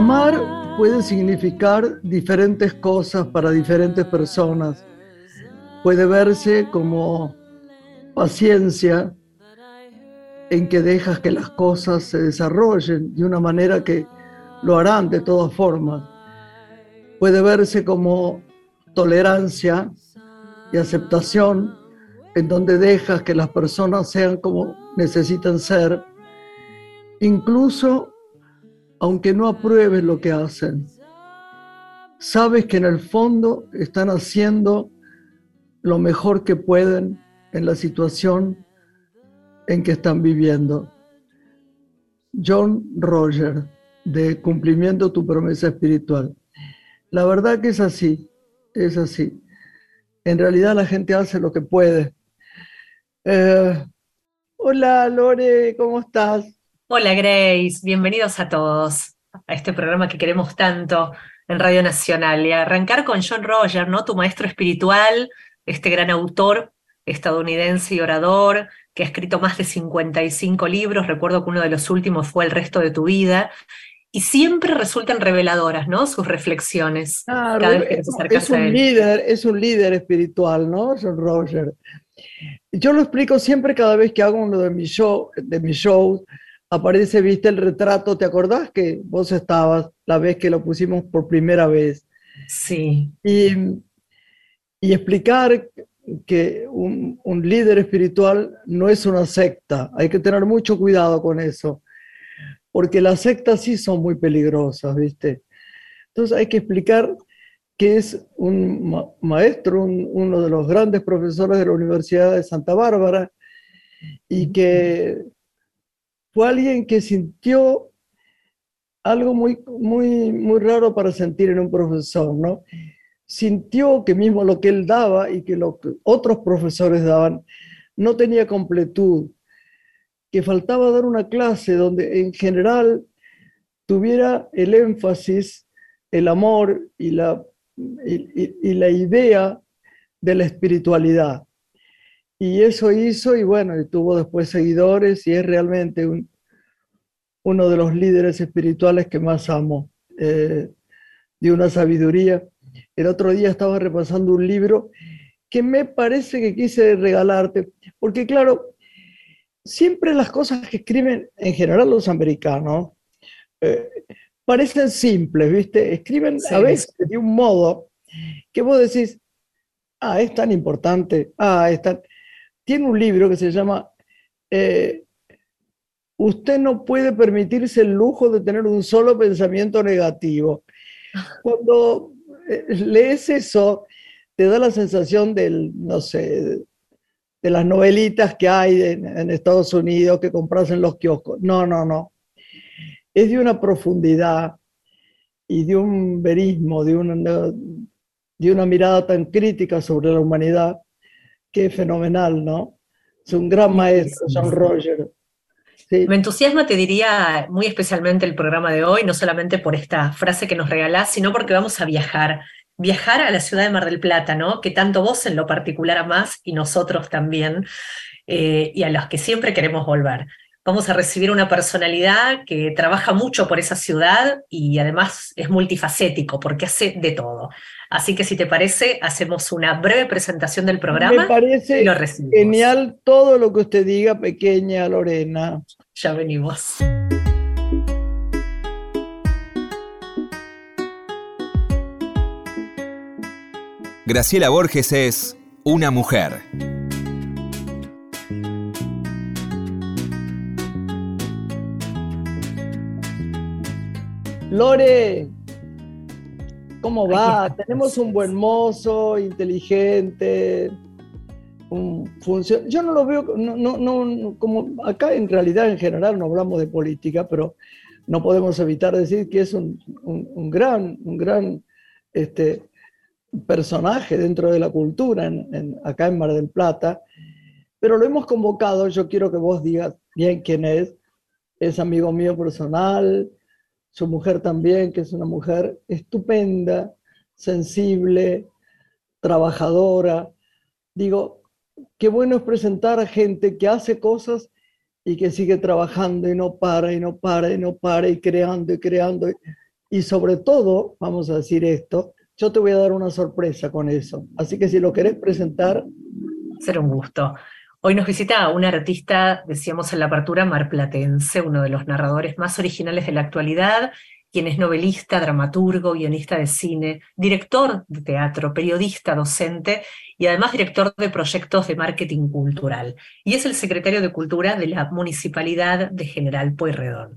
Amar puede significar diferentes cosas para diferentes personas. Puede verse como paciencia en que dejas que las cosas se desarrollen de una manera que lo harán de todas formas. Puede verse como tolerancia y aceptación en donde dejas que las personas sean como necesitan ser, incluso aunque no apruebes lo que hacen. Sabes que en el fondo están haciendo lo mejor que pueden en la situación en que están viviendo. John Roger, de Cumplimiento tu promesa espiritual. La verdad que es así, es así. En realidad la gente hace lo que puede. Eh, hola Lore, ¿cómo estás? Hola Grace, bienvenidos a todos a este programa que queremos tanto en Radio Nacional y arrancar con John Roger, ¿no? Tu maestro espiritual, este gran autor estadounidense y orador que ha escrito más de 55 libros, recuerdo que uno de los últimos fue El resto de tu vida, y siempre resultan reveladoras, ¿no? Sus reflexiones. es un líder, es un líder espiritual, ¿no? John Roger. Yo lo explico siempre cada vez que hago uno de mis de mis shows, aparece, viste el retrato, ¿te acordás que vos estabas la vez que lo pusimos por primera vez? Sí. Y, y explicar que un, un, líder espiritual no es una secta, hay que tener mucho cuidado con eso, porque las sectas sí son muy peligrosas, ¿viste? Entonces hay que explicar que es un maestro, uno de los grandes profesores de la Universidad de Santa Bárbara, y que fue alguien que sintió algo muy, muy, muy raro para sentir en un profesor, ¿no? Sintió que mismo lo que él daba y que lo que otros profesores daban no tenía completud, que faltaba dar una clase donde en general tuviera el énfasis, el amor y la, y, y la idea de la espiritualidad. Y eso hizo, y bueno, y tuvo después seguidores, y es realmente un, uno de los líderes espirituales que más amo, eh, de una sabiduría. El otro día estaba repasando un libro que me parece que quise regalarte, porque claro, siempre las cosas que escriben en general los americanos eh, parecen simples, ¿viste? Escriben a veces de un modo que vos decís, ah, es tan importante, ah, es tan tiene un libro que se llama eh, Usted no puede permitirse el lujo de tener un solo pensamiento negativo. Cuando eh, lees eso, te da la sensación del, no sé, de las novelitas que hay en, Estados Unidos que compras en los kioscos. No, no, no. Es de una profundidad y de un verismo, de una, de una mirada tan crítica sobre la humanidad Qué fenomenal, ¿no? Es un gran maestro, John Roger. Me entusiasma, te diría, muy especialmente el programa de hoy, no solamente por esta frase que nos regalás, sino porque vamos a viajar. Viajar a la ciudad de Mar del Plata, ¿no? Que tanto vos en lo particular amás y nosotros también, eh, y a los que siempre queremos volver. Vamos a recibir una personalidad que trabaja mucho por esa ciudad y además es multifacético porque hace de todo. Así que si te parece, hacemos una breve presentación del programa. Me parece genial todo lo que usted diga, pequeña Lorena. Ya venimos. Graciela Borges es una mujer. Lore, ¿Cómo va? Tenemos un buen mozo, inteligente, un funcion... Yo no lo veo, no, no, no, como acá en realidad en general no hablamos de política, pero no podemos evitar decir que es un, un, gran, un gran este, personaje dentro de la cultura en, acá en Mar del Plata. Pero lo hemos convocado, yo quiero que vos digas bien quién es. Es amigo mío personal, su mujer también, que es una mujer estupenda, sensible, trabajadora. Digo, qué bueno es presentar a gente que hace cosas y que sigue trabajando y no para y no para y no para y creando y creando. Y sobre todo, vamos a decir esto, yo te voy a dar una sorpresa con eso. Así que si lo querés presentar... Será un gusto. Hoy nos visita un artista, decíamos en la apertura, marplatense, uno de los narradores más originales de la actualidad, quien es novelista, dramaturgo, guionista de cine, director de teatro, periodista, docente y además director de proyectos de marketing cultural. Y es el secretario de Cultura de la Municipalidad de General Pueyrredón.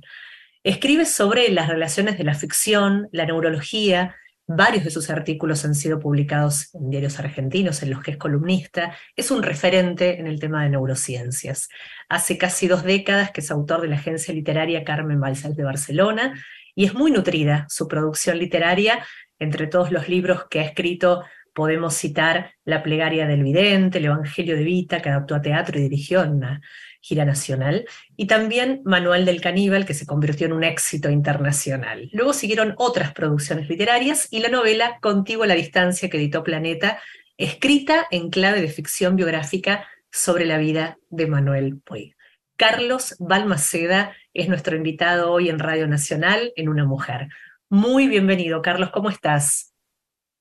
Escribe sobre las relaciones de la ficción, la neurología, Varios de sus artículos han sido publicados en diarios argentinos en los que es columnista. Es un referente en el tema de neurociencias. Hace casi dos décadas que es autor de la agencia literaria Carmen Balsal de Barcelona y es muy nutrida su producción literaria. Entre todos los libros que ha escrito podemos citar La plegaria del vidente, El Evangelio de Vita, que adaptó a teatro y dirigió en una gira nacional, y también Manual del Caníbal, que se convirtió en un éxito internacional. Luego siguieron otras producciones literarias y la novela Contigo a la distancia que editó Planeta, escrita en clave de ficción biográfica sobre la vida de Manuel Puig. Carlos Balmaceda es nuestro invitado hoy en Radio Nacional en Una Mujer. Muy bienvenido, Carlos, ¿cómo estás?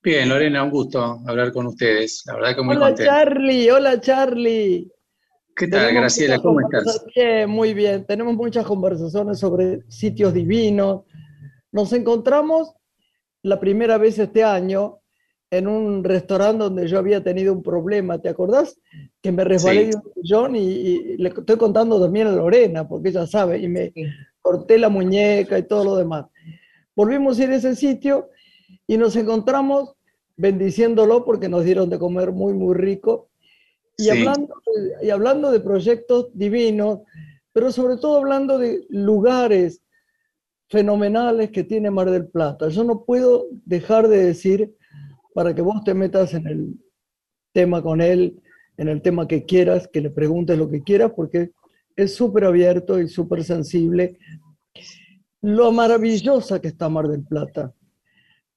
Bien, Lorena, un gusto hablar con ustedes. La verdad que muy hola, Charlie, hola Charlie. ¿Qué tal, Graciela? ¿Cómo estás? Bien, muy bien. Tenemos muchas conversaciones sobre sitios divinos. Nos encontramos la primera vez este año en un restaurante donde yo había tenido un problema, ¿te acordás? Que me resbalé de un sillón y, le estoy contando también a Lorena, porque ella sabe, y me corté la muñeca y todo lo demás. Volvimos a ir a ese sitio y nos encontramos bendiciéndolo porque nos dieron de comer muy, muy rico y, hablando, y hablando de proyectos divinos, pero sobre todo hablando de lugares fenomenales que tiene Mar del Plata. Yo no puedo dejar de decir, para que vos te metas en el tema con él, en el tema que quieras, que le preguntes lo que quieras, porque es súper abierto y súper sensible. Lo maravillosa que está Mar del Plata,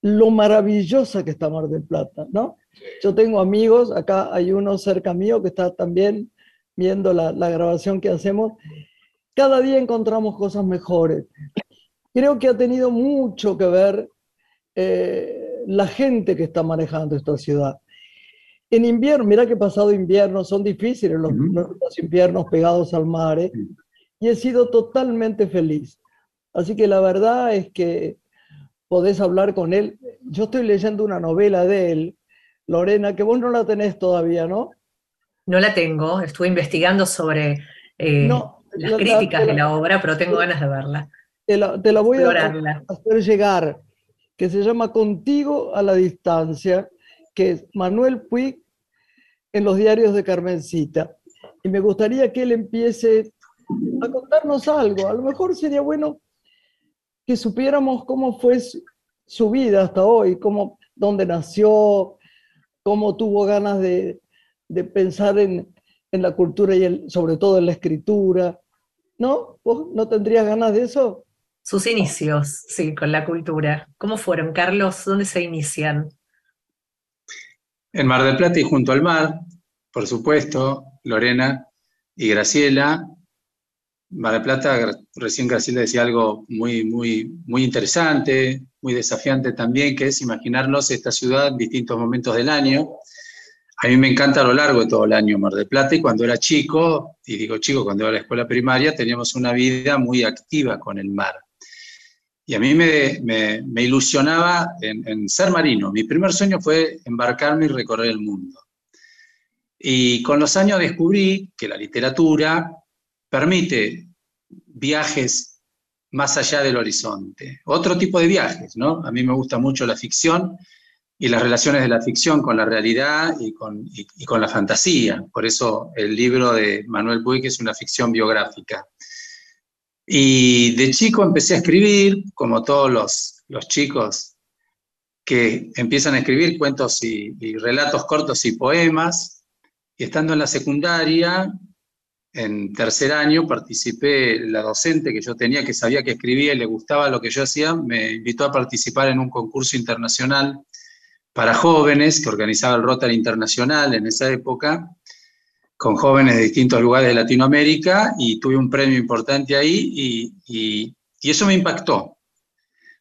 lo maravillosa que está Mar del Plata, ¿no? Yo tengo amigos, acá hay uno cerca mío que está también viendo la, grabación que hacemos. Cada día encontramos cosas mejores. Creo que ha tenido mucho que ver eh, la gente que está manejando esta ciudad. En invierno, mira que pasado invierno, son difíciles los, inviernos pegados al mar, ¿eh? y he sido totalmente feliz. Así que la verdad es que podés hablar con él. Yo estoy leyendo una novela de él Lorena, que vos no la tenés todavía, ¿no? No la tengo, estuve investigando sobre eh, las críticas de la obra, pero tengo ganas de verla. Te la, voy a hacer llegar, que se llama Contigo a la distancia, que es Manuel Puig en los diarios de Carmencita. Y me gustaría que él empiece a contarnos algo. A lo mejor sería bueno que supiéramos cómo fue su, vida hasta hoy, cómo, dónde nació, cómo tuvo ganas de, pensar en, la cultura y sobre todo en la escritura. ¿No? ¿Vos no tendrías ganas de eso? Sus inicios, sí, con la cultura. ¿Cómo fueron, Carlos? ¿Dónde se inician? En Mar del Plata y junto al mar, por supuesto, Lorena y Graciela. Mar del Plata, recién Graciela decía algo muy, muy, muy interesante, muy desafiante también, que es imaginarnos esta ciudad en distintos momentos del año. A mí me encanta a lo largo de todo el año Mar del Plata y cuando era chico, y digo chico, cuando iba a la escuela primaria, teníamos una vida muy activa con el mar. Y a mí me, me, ilusionaba en, en, ser marino. Mi primer sueño fue embarcarme y recorrer el mundo. Y con los años descubrí que la literatura permite viajes más allá del horizonte. Otro tipo de viajes, ¿no? A mí me gusta mucho la ficción y las relaciones de la ficción con la realidad y con, la fantasía. Por eso el libro de Manuel Puig es una ficción biográfica. Y de chico empecé a escribir, como todos los, chicos que empiezan a escribir cuentos y relatos cortos y poemas. Y estando en la secundaria, en tercer año participé, la docente que yo tenía, que sabía que escribía y le gustaba lo que yo hacía, me invitó a participar en un concurso internacional para jóvenes que organizaba el Rotary Internacional en esa época, con jóvenes de distintos lugares de Latinoamérica, y tuve un premio importante ahí y, y eso me impactó.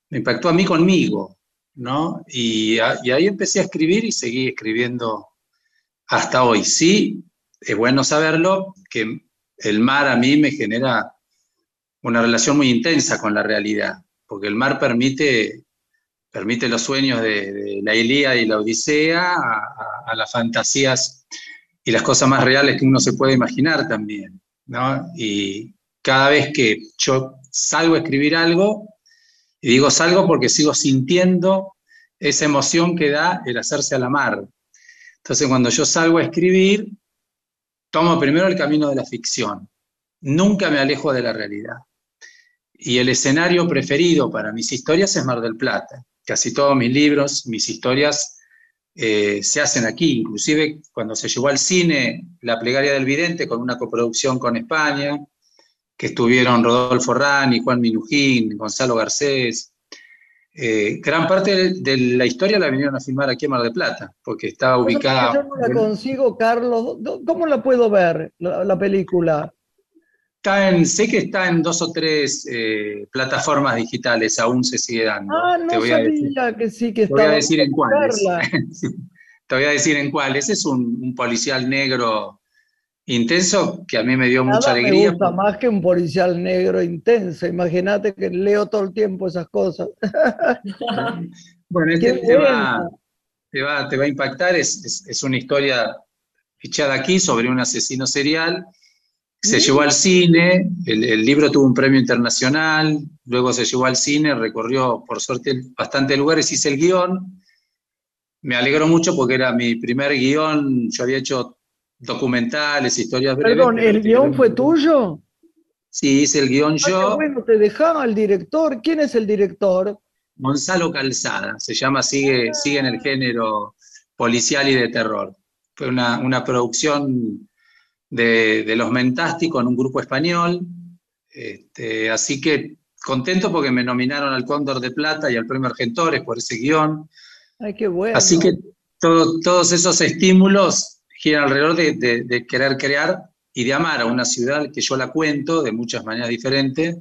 me impactó a mí conmigo, ¿no? Y, y ahí empecé a escribir y seguí escribiendo hasta hoy. Sí, es bueno saberlo, que el mar a mí me genera una relación muy intensa con la realidad, porque el mar permite, permite los sueños de, la Ilíada y la Odisea a, las fantasías y las cosas más reales que uno se puede imaginar también, ¿no? Y cada vez que yo salgo a escribir algo, y digo salgo porque sigo sintiendo esa emoción que da el hacerse a la mar. Entonces cuando yo salgo a escribir, tomo primero el camino de la ficción. Nunca me alejo de la realidad. Y el escenario preferido para mis historias es Mar del Plata. Casi todos mis libros, mis historias eh, se hacen aquí. Inclusive cuando se llevó al cine La plegaria del vidente con una coproducción con España, que estuvieron Rodolfo Rani, Juan Minujín, Gonzalo Garcés, eh, gran parte de, la historia la vinieron a filmar aquí en Mar del Plata, porque estaba ubicada. Yo no la consigo, Carlos. ¿Cómo la puedo ver, la, película? Está en, sé que está en dos o tres eh, plataformas digitales, aún se sigue dando. Ah, no sabía que sí que estaba. Te voy a decir en cuáles. Te voy a decir en cuáles. Es un, un policial negro intenso que a mí me dio mucha alegría. Me gusta más que un policial negro intenso. Imagínate que leo todo el tiempo esas cosas. bueno, este te va, te, va, te va, a impactar. Es, es, una historia fichada aquí sobre un asesino serial. Se llevó al cine, el, el, libro tuvo un premio internacional, luego se llevó al cine, recorrió por suerte bastantes lugares, hice el guion. Me alegró mucho porque era mi primer guion, yo había hecho documentales, historias breves. Perdón, ¿el guion fue tuyo? Sí, hice el guion yo. bueno, te dejaba el director. ¿Quién es el director? Gonzalo Calzada, se llama, sigue, sigue en el género policial y de terror. Fue una, una producción de, de, Los Mentásticos en un grupo español. Este, así que contento porque me nominaron al Cóndor de Plata y al Premio Argentores por ese guion. Ay, qué bueno. Así que todo, todos esos estímulos alrededor de, querer crear y de amar a una ciudad que yo la cuento de muchas maneras diferentes,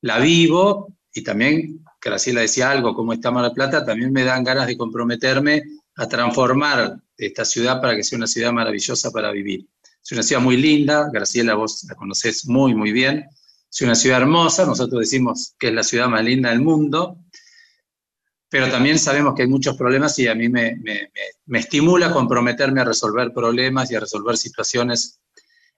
la vivo y también, Graciela decía algo, como está Mar del Plata, también me dan ganas de comprometerme a transformar esta ciudad para que sea una ciudad maravillosa para vivir. Es una ciudad muy linda, Graciela vos la conocés muy, muy bien, es una ciudad hermosa, nosotros decimos que es la ciudad más linda del mundo, pero también sabemos que hay muchos problemas y a mí me, me, estimula comprometerme a resolver problemas y a resolver situaciones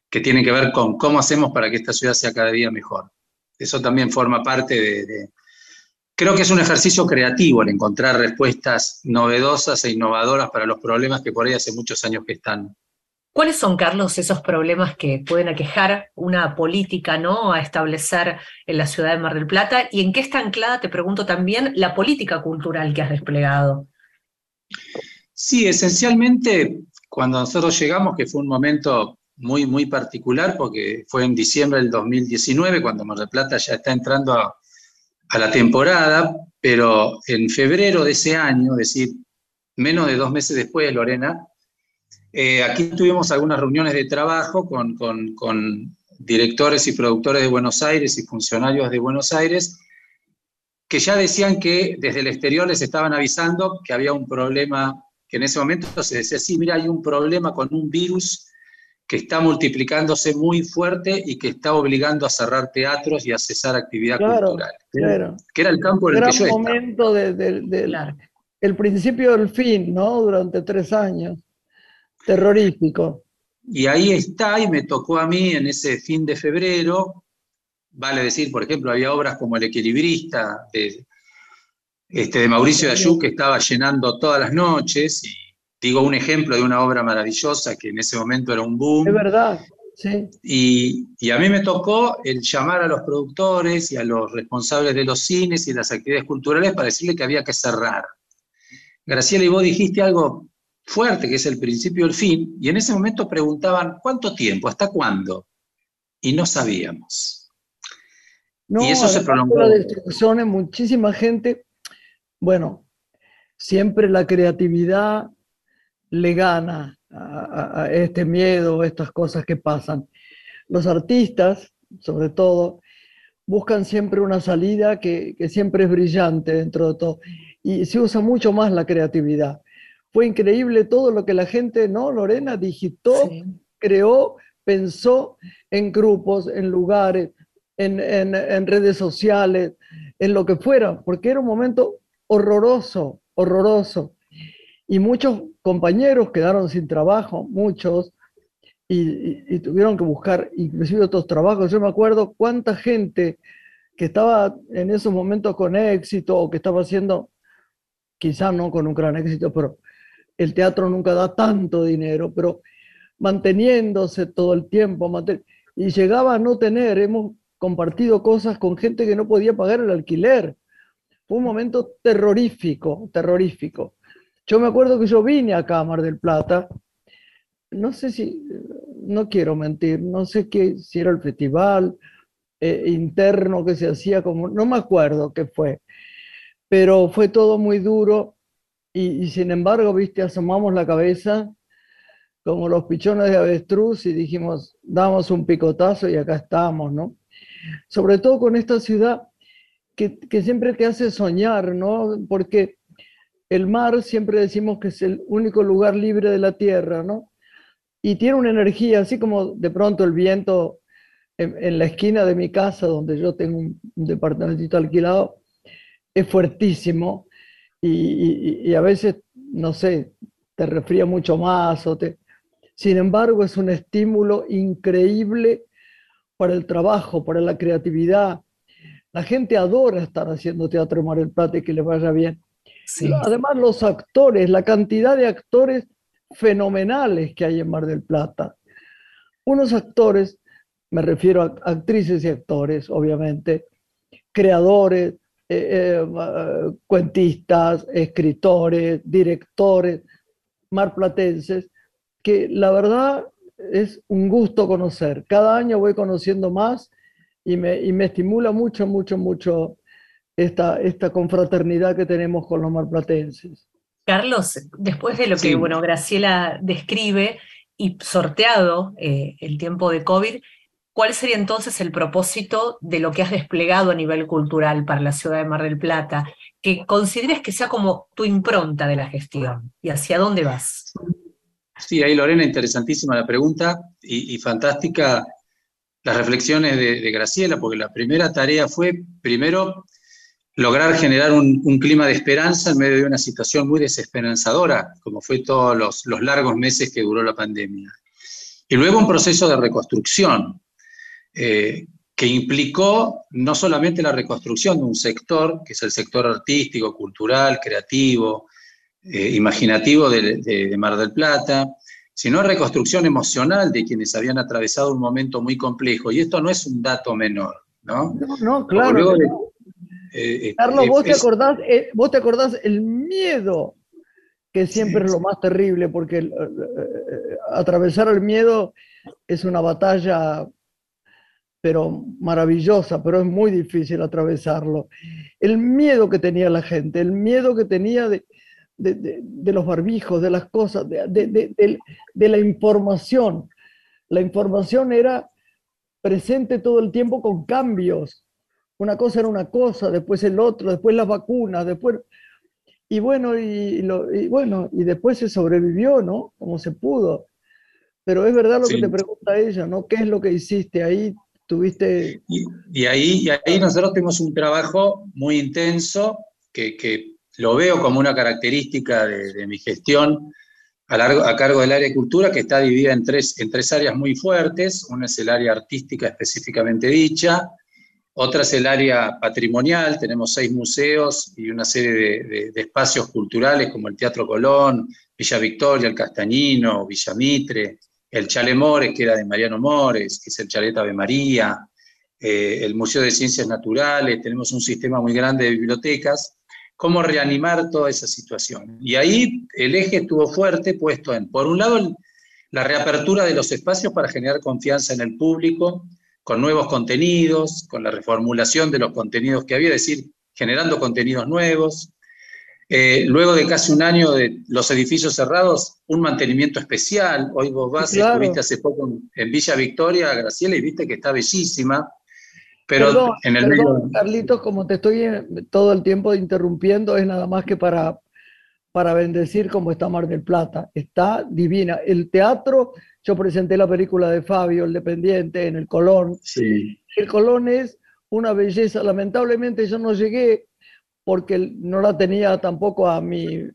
que tienen que ver con cómo hacemos para que esta ciudad sea cada día mejor. Eso también forma parte de... creo que es un ejercicio creativo el encontrar respuestas novedosas e innovadoras para los problemas que por ahí hace muchos años que están ¿Cuáles son, Carlos, esos problemas que pueden aquejar una política ¿no? a establecer en la ciudad de Mar del Plata? ¿Y en qué está anclada, te pregunto también, la política cultural que has desplegado? Sí, esencialmente cuando nosotros llegamos, que fue un momento muy, muy particular, porque fue en diciembre del 2019, cuando Mar del Plata ya está entrando a, la temporada, pero en febrero de ese año, es decir, menos de dos meses después, Lorena, eh, aquí tuvimos algunas reuniones de trabajo con, directores y productores de Buenos Aires y funcionarios de Buenos Aires que ya decían que desde el exterior les estaban avisando que había un problema, que en ese momento se decía, sí, mira, hay un problema con un virus que está multiplicándose muy fuerte y que está obligando a cerrar teatros y a cesar actividad cultural. Claro. Que era el campo en el que yo momento el principio del fin, ¿no? Durante tres años terrorífico. Y ahí está, y me tocó a mí en ese fin de febrero, vale decir, por ejemplo, había obras como El Equilibrista de, este, de Mauricio Ayú que estaba llenando todas las noches, y digo un ejemplo de una obra maravillosa que en ese momento era un boom. Es verdad, sí. Y, y a mí me tocó el llamar a los productores y a los responsables de los cines y las actividades culturales para decirle que había que cerrar. Graciela, y vos dijiste algo fuerte, que es el principio y el fin, y en ese momento preguntaban, ¿cuánto tiempo? ¿Hasta cuándo? Y no sabíamos. y eso se prolongó. La destrucción muchísima gente, bueno, siempre la creatividad le gana a, a, este miedo, a estas cosas que pasan. Los artistas, sobre todo, buscan siempre una salida que, siempre es brillante dentro de todo. Y se usa mucho más la creatividad. Fue increíble todo lo que la gente, ¿no? Lorena digitó, creó, pensó en grupos, en lugares, en, en, redes sociales, en lo que fuera, porque era un momento horroroso, horroroso. Y muchos compañeros quedaron sin trabajo, muchos, y, tuvieron que buscar inclusive otros trabajos. Yo me acuerdo cuánta gente que estaba en esos momentos con éxito o que estaba haciendo, quizás no con un gran éxito, pero el teatro nunca da tanto dinero, pero manteniéndose todo el tiempo, y llegaba a no tener, hemos compartido cosas con gente que no podía pagar el alquiler. Fue un momento terrorífico, terrorífico. Yo me acuerdo que yo vine a Cámara del Plata, no sé si, no quiero mentir, no sé qué, si era el festival eh, interno que se hacía, como, no me acuerdo qué fue, pero fue todo muy duro y, sin embargo, viste, asomamos la cabeza como los pichones de avestruz y dijimos, damos un picotazo y acá estamos, ¿no? Sobre todo con esta ciudad que, que siempre te hace soñar, ¿no? Porque el mar siempre decimos que es el único lugar libre de la tierra, ¿no? Y tiene una energía, así como de pronto el viento en, la esquina de mi casa, donde yo tengo un, departamentito alquilado, es fuertísimo y, a veces, no sé, te refría mucho más o te... Sin embargo, es un estímulo increíble para el trabajo, para la creatividad. La gente adora estar haciendo teatro en Mar del Plata y que le vaya bien. Además, los actores, la cantidad de actores fenomenales que hay en Mar del Plata. Unos actores, me refiero a actrices y actores, obviamente, creadores, eh, eh, cuentistas, escritores, directores, marplatenses, que la verdad es un gusto conocer. Cada año voy conociendo más y me, y me estimula mucho, mucho, mucho esta, esta confraternidad que tenemos con los marplatenses. Carlos, después de lo que bueno, Graciela describe y sorteado eh, el tiempo de COVID, ¿cuál sería entonces el propósito de lo que has desplegado a nivel cultural para la ciudad de Mar del Plata? Que consideres que sea como tu impronta de la gestión y hacia dónde vas. Sí, ahí Lorena, interesantísima la pregunta y, fantástica las reflexiones de, Graciela, porque la primera tarea fue, primero, lograr generar un, clima de esperanza en medio de una situación muy desesperanzadora, como fue todos los, largos meses que duró la pandemia. Y luego un proceso de reconstrucción, eh, que implicó no solamente la reconstrucción de un sector, que es el sector artístico, cultural, creativo, eh, imaginativo de, Mar del Plata, sino reconstrucción emocional de quienes habían atravesado un momento muy complejo. Y esto no es un dato menor, ¿no? No, claro. Eh, Carlos, ¿vos, te acordás, vos te acordás el miedo, que siempre es lo más terrible, porque eh, atravesar el miedo es una batalla, pero maravillosa, pero es muy difícil atravesarlo. El miedo que tenía la gente, el miedo que tenía de, de los barbijos, de las cosas, de, la información. La información era presente todo el tiempo con cambios una cosa era una cosa, después el otro, después las vacunas, después... Y bueno, y, bueno, y después se sobrevivió, ¿no? Como se pudo. Pero es verdad lo que te pregunta ella, ¿no? ¿Qué es lo que hiciste ahí? Y, ahí, nosotros tenemos un trabajo muy intenso que, lo veo como una característica de, mi gestión a, cargo del área de cultura, que está dividida en tres, en tres áreas muy fuertes. Una es el área artística específicamente dicha, otra es el área patrimonial, tenemos seis museos y una serie de, espacios culturales como el Teatro Colón, Villa Victoria, el Castañino, Villa Mitre, el Chale Mores, que era de Mariano Mores, que es el Chalet Ave María, eh, el Museo de Ciencias Naturales, tenemos un sistema muy grande de bibliotecas, cómo reanimar toda esa situación. Y ahí el eje estuvo fuerte puesto en, por un lado, la reapertura de los espacios para generar confianza en el público, con nuevos contenidos, con la reformulación de los contenidos que había, es decir, generando contenidos nuevos. Eh, luego de casi un año de los edificios cerrados, un mantenimiento especial. Hoy vos vas, estuviste hace poco en Villa Victoria, Graciela, y viste que está bellísima, Pero en el medio... Carlitos, como te estoy eh, todo el tiempo interrumpiendo, es nada más que para, para bendecir cómo está Mar del Plata. Está divina. El teatro, yo presenté la película de Fabio, El Dependiente, en el Colón. Sí. El Colón es una belleza. Lamentablemente yo no llegué porque no la tenía tampoco a mi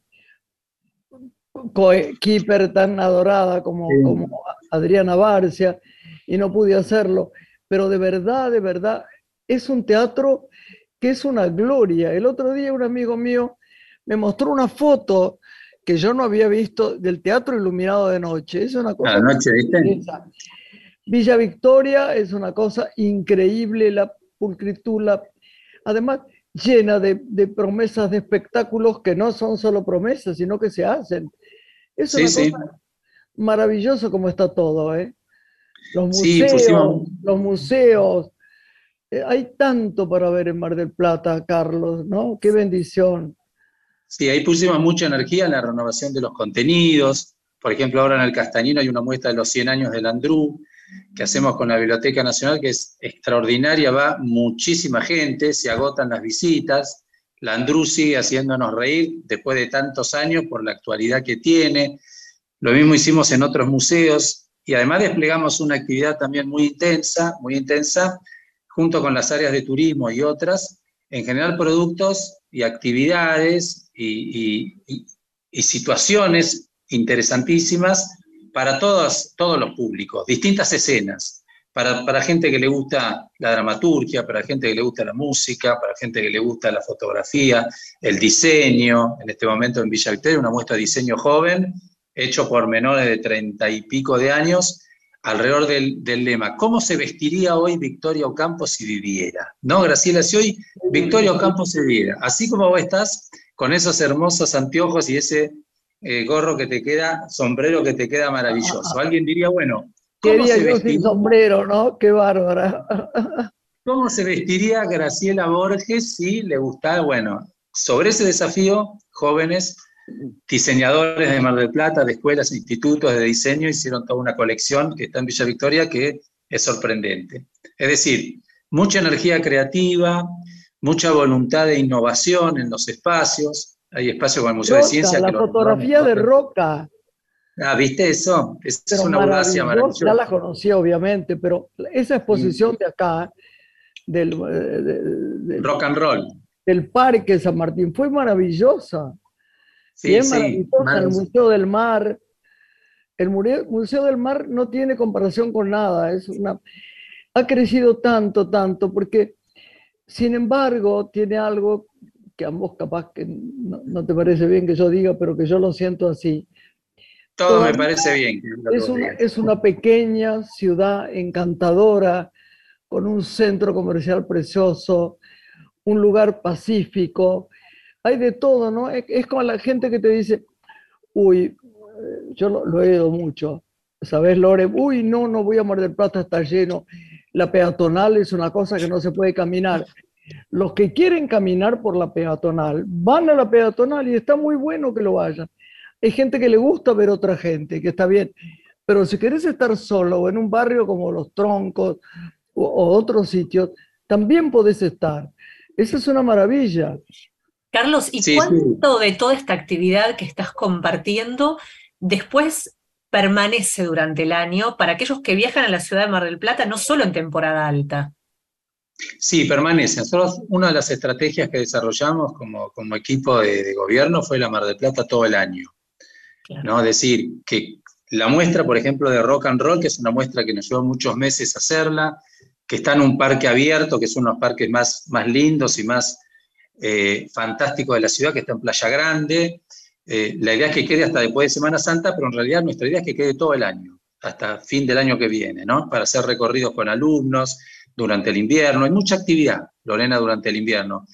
keeper tan adorada como, como Adriana Barcia y no pude hacerlo pero de verdad, de verdad, es un teatro que es una gloria. El otro día un amigo mío me mostró una foto que yo no había visto del teatro iluminado de noche. Es una cosa. noche, Villa Victoria es una cosa increíble, la pulcritud, además llena de, promesas de espectáculos que no son solo promesas, sino que se hacen. Es una cosa maravilloso como está todo, ¿eh? Los museos, los museos. Eh, hay tanto para ver en Mar del Plata, Carlos, ¿no? Qué bendición. Sí, ahí pusimos mucha energía en la renovación de los contenidos. Por ejemplo, ahora en el Castañino hay una muestra de los 100 años del Andrú, que hacemos con la Biblioteca Nacional, que es extraordinaria, va muchísima gente, se agotan las visitas. La Andrú sigue haciéndonos reír después de tantos años por la actualidad que tiene. Lo mismo hicimos en otros museos, y además desplegamos una actividad también muy intensa, muy intensa, junto con las áreas de turismo y otras, en general productos y actividades y, situaciones interesantísimas para todos, los públicos, distintas escenas, para, para, gente que le gusta la dramaturgia, para gente que le gusta la música, para gente que le gusta la fotografía, el diseño, en este momento en Villa Victoria, una muestra de diseño joven, hecho por menores de treinta y pico de años, alrededor del, lema, ¿cómo se vestiría hoy Victoria Ocampo si viviera? ¿No, Graciela? Si hoy Victoria Ocampo se viviera, así como vos estás, con esos hermosos anteojos y ese eh, gorro que te queda, sombrero que te queda maravilloso. Alguien diría, bueno, ¿cómo se vestiría? sombrero, ¿no? Qué bárbara. ¿Cómo se vestiría Graciela Borges si le gustara, bueno, sobre ese desafío, jóvenes, diseñadores de Mar del Plata, de escuelas institutos de diseño, hicieron toda una colección que está en Villa Victoria que es sorprendente. Es decir, mucha energía creativa, mucha voluntad de innovación en los espacios. Hay espacios como el Museo de Ciencia. La fotografía de Roca. Ah, ¿viste eso? Es, una audacia maravillosa. Ya la conocí, obviamente, pero esa exposición de acá, del, eh, rock and roll, del Parque San Martín, fue maravillosa. Sí, es maravillosa, el Museo del Mar. El Museo del Mar no tiene comparación con nada, es una, ha crecido tanto, tanto, porque sin embargo tiene algo que a vos capaz que no, te parece bien que yo diga, pero que yo lo siento así. Todo me parece bien. Es una, es una pequeña ciudad encantadora, con un centro comercial precioso, un lugar pacífico, hay de todo, ¿no? Es, como la gente que te dice, uy, yo lo, he oído mucho, ¿sabes, Lore? Uy, no, no voy a Mar del Plata, está lleno. La peatonal es una cosa que no se puede caminar. Los que quieren caminar por la peatonal van a la peatonal y está muy bueno que lo vayan. Hay gente que le gusta ver otra gente, que está bien. Pero si querés estar solo en un barrio como Los Troncos o, o otros sitios, también podés estar. Esa es una maravilla. Carlos, ¿y cuánto de toda esta actividad que estás compartiendo después permanece durante el año para aquellos que viajan a la ciudad de Mar del Plata, no solo en temporada alta? Sí, permanece. Nosotros, una de las estrategias que desarrollamos como, como equipo de, gobierno fue la Mar del Plata todo el año. ¿no? Es decir, que la muestra, por ejemplo, de Rock and Roll, que es una muestra que nos llevó muchos meses hacerla, que está en un parque abierto, que es uno de los parques más, más lindos y más eh, fantástico de la ciudad que está en Playa Grande. Eh, la idea es que quede hasta después de Semana Santa, pero en realidad nuestra idea es que quede todo el año, hasta fin del año que viene, ¿no? Para hacer recorridos con alumnos durante el invierno. Hay mucha actividad, Lorena, durante el invierno.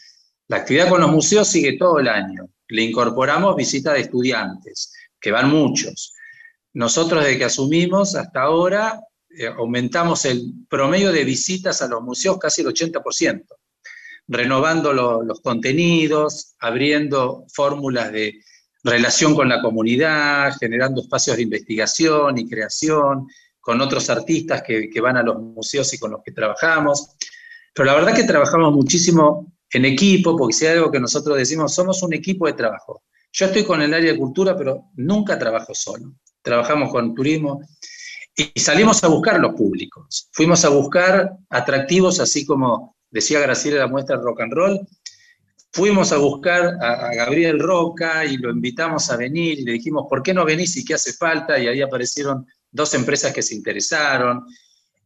La actividad con los museos sigue todo el año. Le incorporamos visitas de estudiantes, que van muchos. Nosotros desde que asumimos hasta ahora eh, aumentamos el promedio de visitas a los museos casi el 80% renovando los contenidos, abriendo fórmulas de relación con la comunidad, generando espacios de investigación y creación, con otros artistas que, van a los museos y con los que trabajamos. Pero la verdad que trabajamos muchísimo en equipo, porque si hay algo que nosotros decimos, somos un equipo de trabajo. Yo estoy con el área de cultura, pero nunca trabajo solo. Trabajamos con turismo y salimos a buscar los públicos. Fuimos a buscar atractivos, así como decía Graciela la muestra rock and roll. Fuimos a buscar a, Gabriel Roca y lo invitamos a venir y le dijimos, ¿por qué no venís y qué hace falta? Y ahí aparecieron dos empresas que se interesaron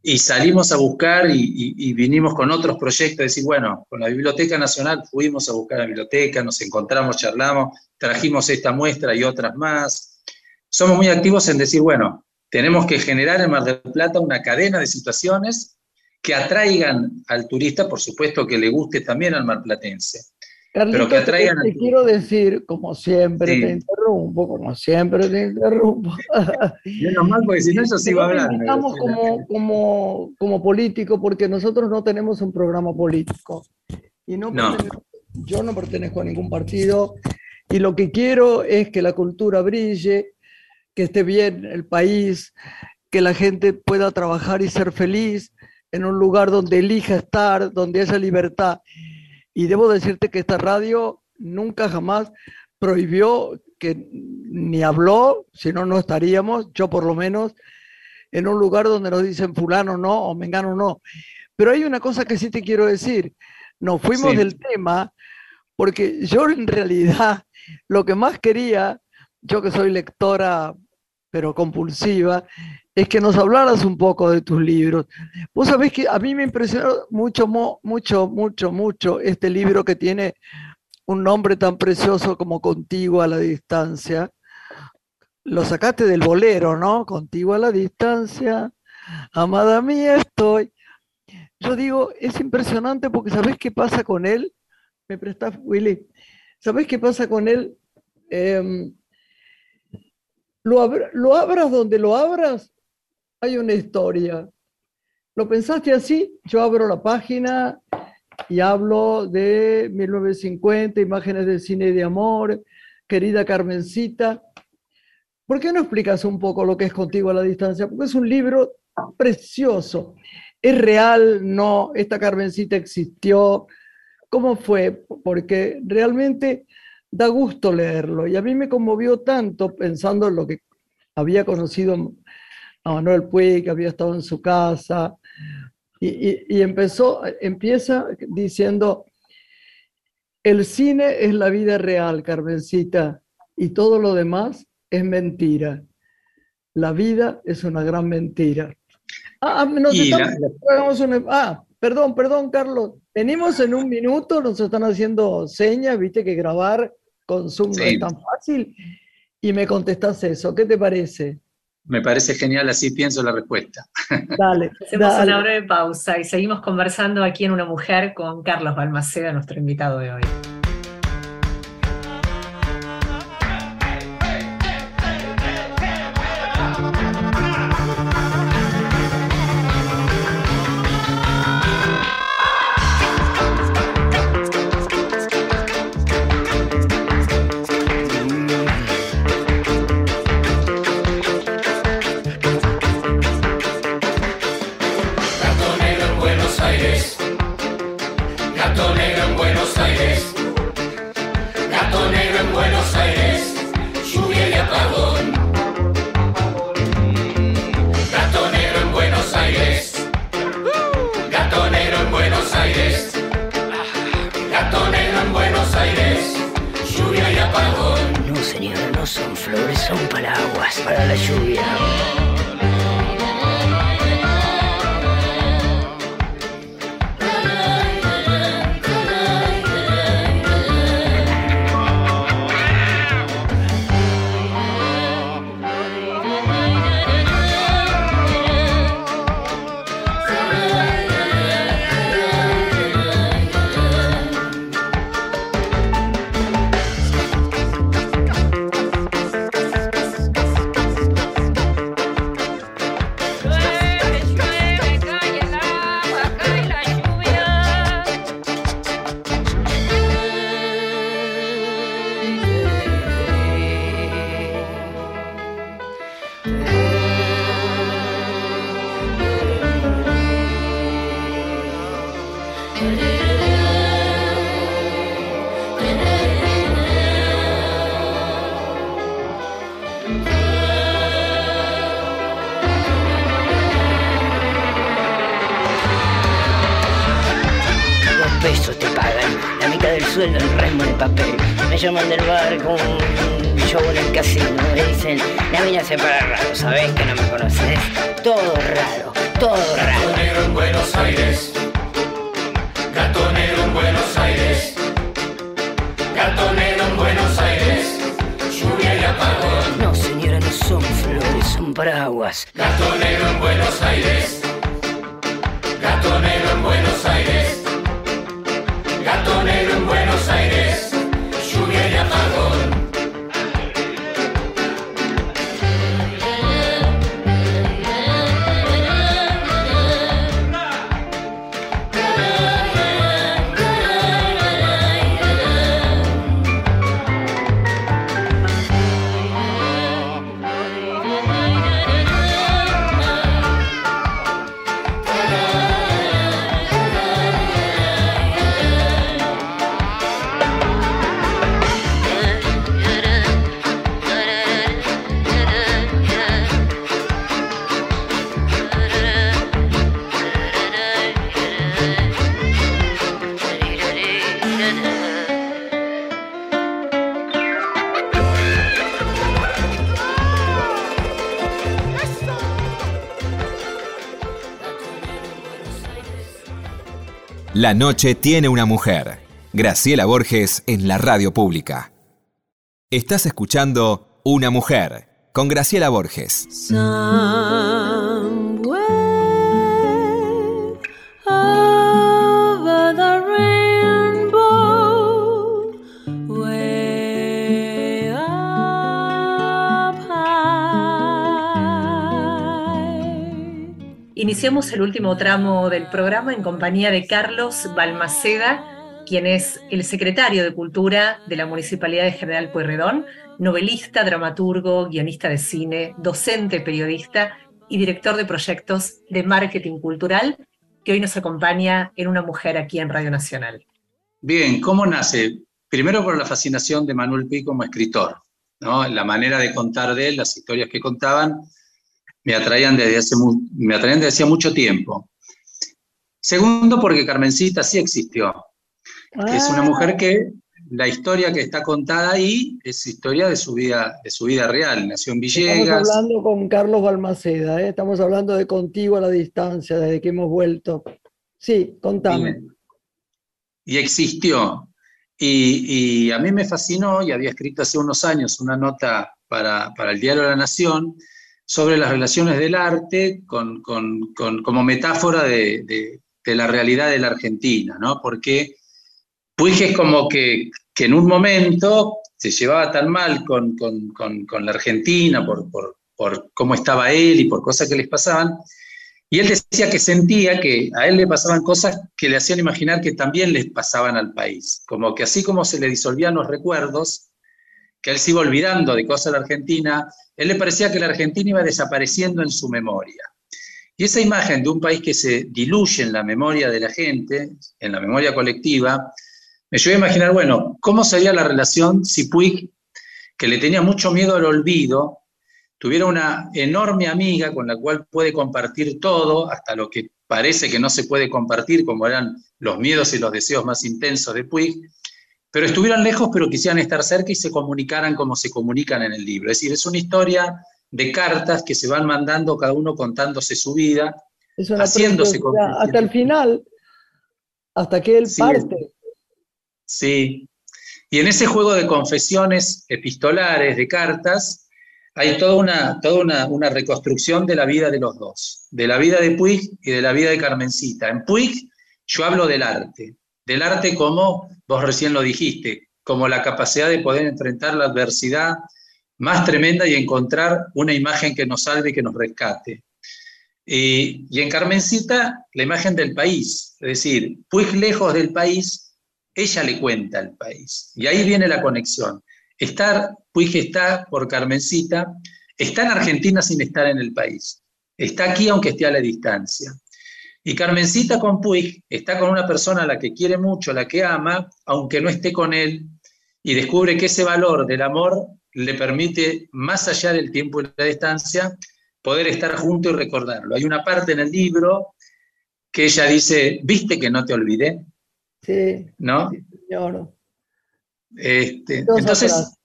y salimos a buscar y, vinimos con otros proyectos, decir, bueno, con la Biblioteca Nacional fuimos a buscar la biblioteca, nos encontramos, charlamos, trajimos esta muestra y otras más. Somos muy activos en decir, bueno, tenemos que generar en Mar del Plata una cadena de situaciones que atraigan al turista, por supuesto que le guste también al marplatense. Pero que atraigan te, quiero decir, como siempre te interrumpo, como siempre te interrumpo. Menos mal, porque si no yo sigo hablando. Estamos como, como, como político porque nosotros no tenemos un programa político. Y no, yo no pertenezco a ningún partido y lo que quiero es que la cultura brille, que esté bien el país, que la gente pueda trabajar y ser feliz en un lugar donde elija estar, donde haya libertad. Y debo decirte que esta radio nunca jamás prohibió que ni habló, si no, no estaríamos, yo por lo menos, en un lugar donde nos dicen fulano no o mengano no. Pero hay una cosa que sí te quiero decir, nos fuimos del tema porque yo en realidad lo que más quería, yo que soy lectora pero compulsiva, es que nos hablaras un poco de tus libros. Vos sabés que a mí me impresionó mucho, mucho, mucho, mucho este libro que tiene un nombre tan precioso como Contigo a la distancia. Lo sacaste del bolero, ¿no? Contigo a la distancia, amada mía estoy. Yo digo, es impresionante porque ¿sabés qué pasa con él? Me prestás, Willy. ¿Sabés qué pasa con él? Eh, lo, abras donde lo abras, hay una historia. ¿Lo pensaste así? Yo abro la página y hablo de 1950, imágenes del cine de amor, querida Carmencita. ¿Por qué no explicas un poco lo que es Contigo a la Distancia? Porque es un libro precioso. ¿Es real? No, esta Carmencita existió. ¿Cómo fue? Porque realmente da gusto leerlo. Y a mí me conmovió tanto pensando en lo que había conocido a Manuel Puig, que había estado en su casa, y, empezó, empieza diciendo, el cine es la vida real, Carmencita, y todo lo demás es mentira. La vida es una gran mentira. Ah, ah, ah perdón, perdón, Carlos. Venimos en un minuto, nos están haciendo señas, viste que grabar con Zoom no es tan fácil. Y me contestas eso. ¿Qué te parece? Me parece genial, así pienso la respuesta. Dale. Hacemos una breve pausa y seguimos conversando aquí en Una Mujer con Carlos Balmaceda, nuestro invitado de hoy. Sueldo en resmo de papel. Me llaman del bar con un show en el casino. Me dicen, la mina se para raro, ¿sabes que no me conoces? Todo raro, todo raro. Gatonero en Buenos Aires. Gatonero en Buenos Aires. Gatonero en Buenos Aires. Lluvia y apagón. No, señora, no son flores, son paraguas. Gatonero en Buenos Aires. Gatonero en Buenos Aires. La noche tiene una mujer. Graciela Borges en la radio pública. Estás escuchando Una mujer con Graciela Borges. Iniciamos el último tramo del programa en compañía de Carlos Balmaceda, quien es el secretario de Cultura de la Municipalidad de General Pueyrredón, novelista, dramaturgo, guionista de cine, docente, periodista y director de proyectos de marketing cultural, que hoy nos acompaña en Una Mujer aquí en Radio Nacional. Bien, ¿cómo nace? Primero por la fascinación de Manuel Pi como escritor, ¿no? la manera de contar de él, las historias que contaban, me atraían desde hace, me atraían desde hace mucho tiempo. Segundo, porque Carmencita sí existió, es una mujer ah. que la historia que está contada ahí es historia de su vida, de su vida real. Nació en Villegas. Estamos hablando con Carlos Balmaceda, ¿eh? estamos hablando de contigo a la distancia, desde que hemos vuelto. Sí, contame. Y existió. Y, a mí me fascinó, y había escrito hace unos años una nota para, para el Diario de la Nación, sobre las relaciones del arte con, como metáfora de, la realidad de la Argentina, ¿no? Porque Puig es como que, en un momento se llevaba tan mal con, la Argentina por, por, cómo estaba él y por cosas que les pasaban, y él decía que sentía que a él le pasaban cosas que le hacían imaginar que también les pasaban al país, como que así como se le disolvían los recuerdos, que él se iba olvidando de cosas de Argentina, él le parecía que la Argentina iba desapareciendo en su memoria. Y esa imagen de un país que se diluye en la memoria de la gente, en la memoria colectiva, me llevó a imaginar, bueno, ¿cómo sería la relación si Puig, que le tenía mucho miedo al olvido, tuviera una enorme amiga con la cual puede compartir todo, hasta lo que parece que no se puede compartir, como eran los miedos y los deseos más intensos de Puig, pero estuvieran lejos, pero quisieran estar cerca y se comunicaran como se comunican en el libro. Es decir, es una historia de cartas que se van mandando cada uno contándose su vida, haciéndose hasta el final, hasta que él parte. Sí. Y en ese juego de confesiones epistolares, de cartas, hay toda una, toda una, reconstrucción de la vida de los dos, de la vida de Puig y de la vida de Carmencita. En Puig yo hablo del arte, del arte como vos recién lo dijiste, como la capacidad de poder enfrentar la adversidad más tremenda y encontrar una imagen que nos salve y que nos rescate. Y, en Carmencita, la imagen del país, es decir, pues lejos del país, ella le cuenta al país. Y ahí viene la conexión. Estar, Puig está por Carmencita, está en Argentina sin estar en el país. Está aquí aunque esté a la distancia. Y Carmencita con Puig está con una persona a la que quiere mucho, a la que ama, aunque no esté con él, y descubre que ese valor del amor le permite, más allá del tiempo y la distancia, poder estar junto y recordarlo. Hay una parte en el libro que ella dice, ¿viste que no te olvidé? Sí. ¿No? Sí, señor. Este, entonces,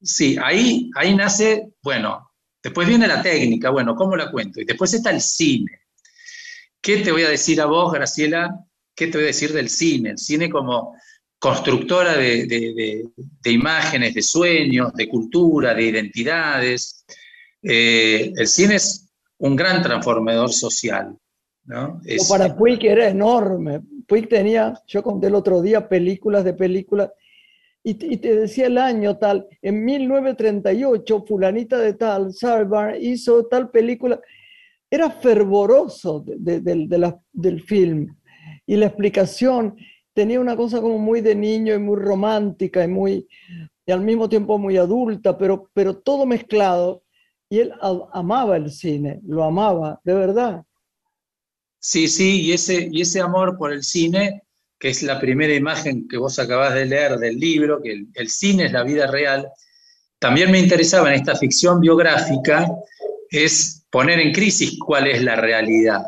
sí, ahí, ahí nace, bueno, después viene la técnica, bueno, ¿cómo la cuento? Y después está el cine. ¿Qué te voy a decir a vos, Graciela? ¿Qué te voy a decir del cine? El cine como constructora de, de, de, imágenes, de sueños, de cultura, de identidades. Eh, el cine es un gran transformador social. ¿no? Es, para Puig era enorme. Puig tenía, yo conté el otro día, películas de películas, y te decía el año tal, en 1938, fulanita de tal, Sarbar, hizo tal película. Era fervoroso del film. Y la explicación, tenía una cosa como muy de niño y muy romántica y muy y al mismo tiempo muy adulta, pero, pero todo mezclado. Y él amaba el cine, lo amaba, de verdad. Sí, sí, y ese, y ese amor por el cine, que es la primera imagen que vos acabás de leer del libro, que el, el cine es la vida real, también me interesaba en esta ficción biográfica, es poner en crisis cuál es la realidad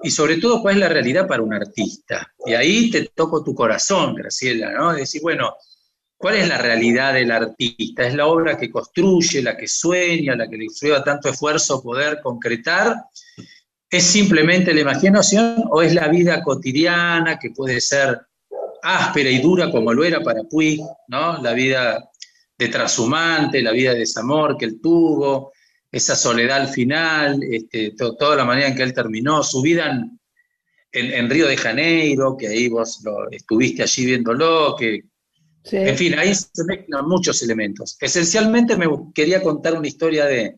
y sobre todo cuál es la realidad para un artista. Y ahí te toco tu corazón, Graciela, ¿no? Decir, bueno, ¿cuál es la realidad del artista? ¿Es la obra que construye, la que sueña, la que le lleva tanto esfuerzo poder concretar? ¿Es simplemente la imaginación o es la vida cotidiana que puede ser áspera y dura como lo era para Puig, ¿no? La vida de trashumante, la vida de desamor que él tuvo, esa soledad al final, este, to, toda la manera en que él terminó, su vida en, en, en Río de Janeiro, que ahí vos lo, estuviste allí viéndolo, que, sí. en fin, ahí se mezclan muchos elementos. Esencialmente me quería contar una historia de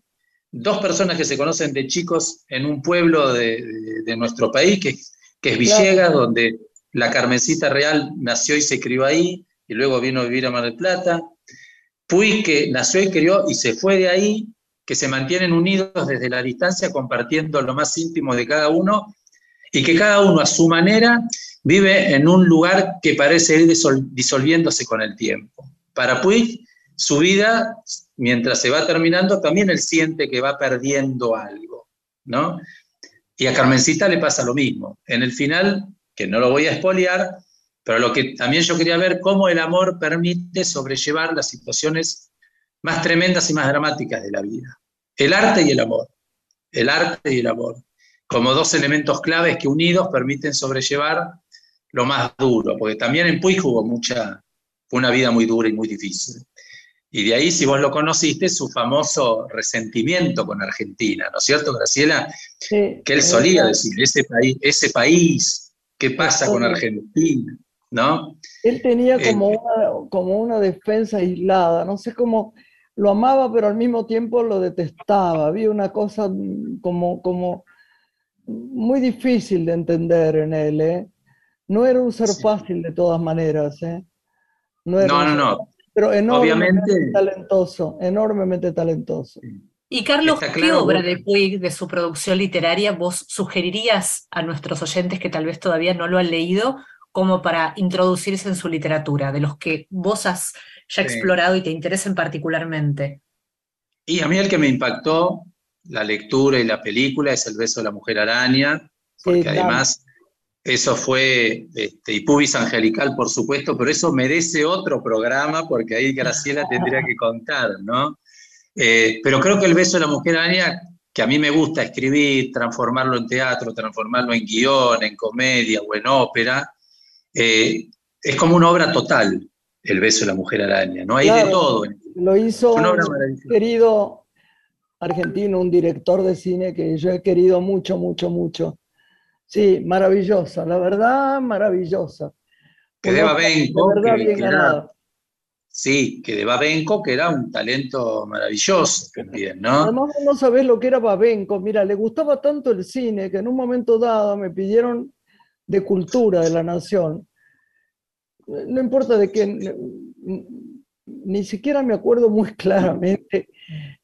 dos personas que se conocen de chicos en un pueblo de, de, de nuestro país, que, que es Villegas, claro. donde la Carmencita Real nació y se crió ahí, y luego vino a vivir a Mar del Plata. Puy, que nació y crió y se fue de ahí, que se mantienen unidos desde la distancia, compartiendo lo más íntimo de cada uno, y que cada uno a su manera vive en un lugar que parece ir disol disolviéndose con el tiempo. Para Puig, su vida, mientras se va terminando, también él siente que va perdiendo algo, ¿no? Y a Carmencita le pasa lo mismo. En el final, que no lo voy a espolear, pero lo que también yo quería ver, cómo el amor permite sobrellevar las situaciones más tremendas y más dramáticas de la vida. El arte y el amor. El arte y el amor. Como dos elementos claves que unidos permiten sobrellevar lo más duro, porque también en Puig hubo mucha, fue una vida muy dura y muy difícil. Y de ahí, si vos lo conociste, su famoso resentimiento con Argentina, ¿no es cierto, Graciela? Sí, que él solía decir, ese país, ese país, ¿qué pasa con Argentina? ¿No? Él tenía como, eh, una, como una defensa aislada, no sé cómo lo amaba, pero al mismo tiempo lo detestaba. Había una cosa como, como muy difícil de entender en él. ¿eh? No era un ser sí. fácil de todas maneras. ¿eh? No, era no, no, no, Pero enormemente Obviamente... talentoso, enormemente talentoso. Y Carlos, claro, ¿qué obra de Puig, de su producción literaria, vos sugerirías a nuestros oyentes que tal vez todavía no lo han leído como para introducirse en su literatura, de los que vos has ya explorado y te interesen particularmente? Y a mí el que me impactó la lectura y la película es El beso de la mujer araña, porque sí, además eso fue, este, y Pubis Angelical, por supuesto, pero eso merece otro programa, porque ahí Graciela tendría que contar, ¿no? Eh, pero creo que El beso de la mujer araña, que a mí me gusta escribir, transformarlo en teatro, transformarlo en guion, en comedia o en ópera, eh, es como una obra total, El beso de la mujer araña, ¿no? Hay claro, de todo. Lo hizo un querido argentino, un director de cine que yo he querido mucho, mucho, mucho. Sí, maravillosa, la verdad, maravillosa. Que de Babenco, que, que era, sí, que de Babenco, que era un talento maravilloso también, ¿no? Además, no sabés lo que era Babenco. Mira, le gustaba tanto el cine que en un momento dado me pidieron de cultura de la nación. No importa de qué, ni siquiera me acuerdo muy claramente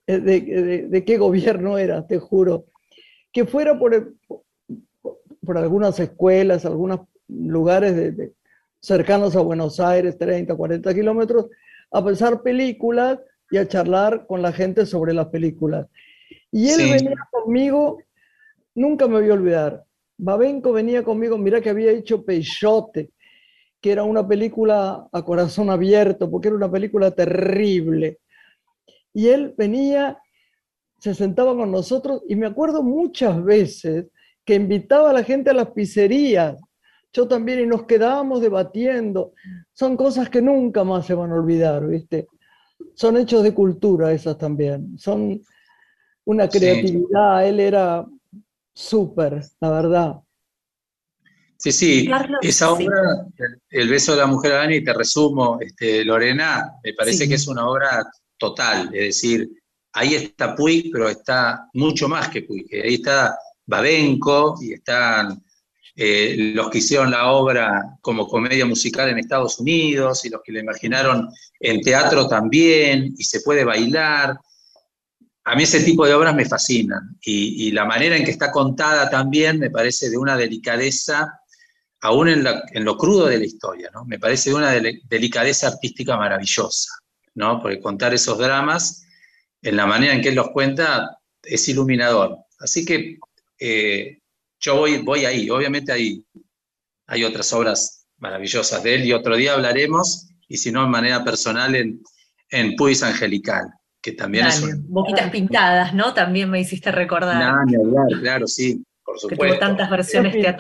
de, de, de qué gobierno era, te juro. Que fuera por, el, por algunas escuelas, algunos lugares de- cercanos a Buenos Aires, 30, 40 kilómetros, a pensar películas y a charlar con la gente sobre las películas. Y él Sí. venía conmigo, nunca me voy a olvidar. Babenco venía conmigo, mira que había hecho Peixote, que era una película a corazón abierto, porque era una película terrible. Y él venía, se sentaba con nosotros y me acuerdo muchas veces que invitaba a la gente a las pizzerías. Yo también y nos quedábamos debatiendo. Son cosas que nunca más se van a olvidar, ¿viste? Son hechos de cultura esas también. Son una Sí. creatividad. Él era súper, la verdad. Sí, sí, Carlos, esa obra, el, El beso de la mujer araña, y te resumo, este, Lorena, me parece Sí. que es una obra total, es decir, ahí está Puig, pero está mucho más que Puig, ahí está Babenco y están eh, los que hicieron la obra como comedia musical en Estados Unidos y los que la imaginaron en teatro también, y se puede bailar. A mí ese tipo de obras me fascinan y, y la manera en que está contada también me parece de una delicadeza, aún en, la- en lo crudo de la historia, ¿no? Me parece de una dele- delicadeza artística maravillosa, ¿no? Porque contar esos dramas en la manera en que él los cuenta es iluminador. Así que eh, yo voy, voy ahí, obviamente hay, hay otras obras maravillosas de él y otro día hablaremos, y si no, de manera personal, en, en Puis Angelical, que también es un... Boquitas pintadas, ¿no? También me hiciste recordar. Ni hablar, claro, sí, por que supuesto. tuvo tantas versiones Pintadas,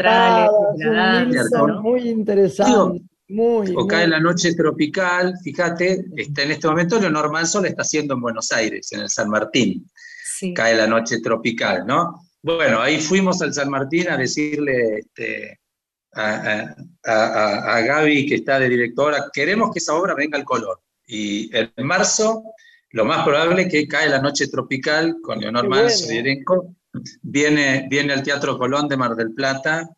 teatrales. danza, muy interesante. Muy, O cae muy- la noche tropical, fíjate, está en este momento Leonor Manso la está haciendo en Buenos Aires, en el San Martín. Sí. Cae la noche tropical, ¿no? Bueno, ahí fuimos al San Martín a decirle este, a, a- a- a Gaby, que está de directora, queremos que esa obra venga al color. Y en marzo, lo más probable es que cae la noche tropical con Leonor Manso bueno. y elenco. Viene, viene al Teatro Colón de Mar del Plata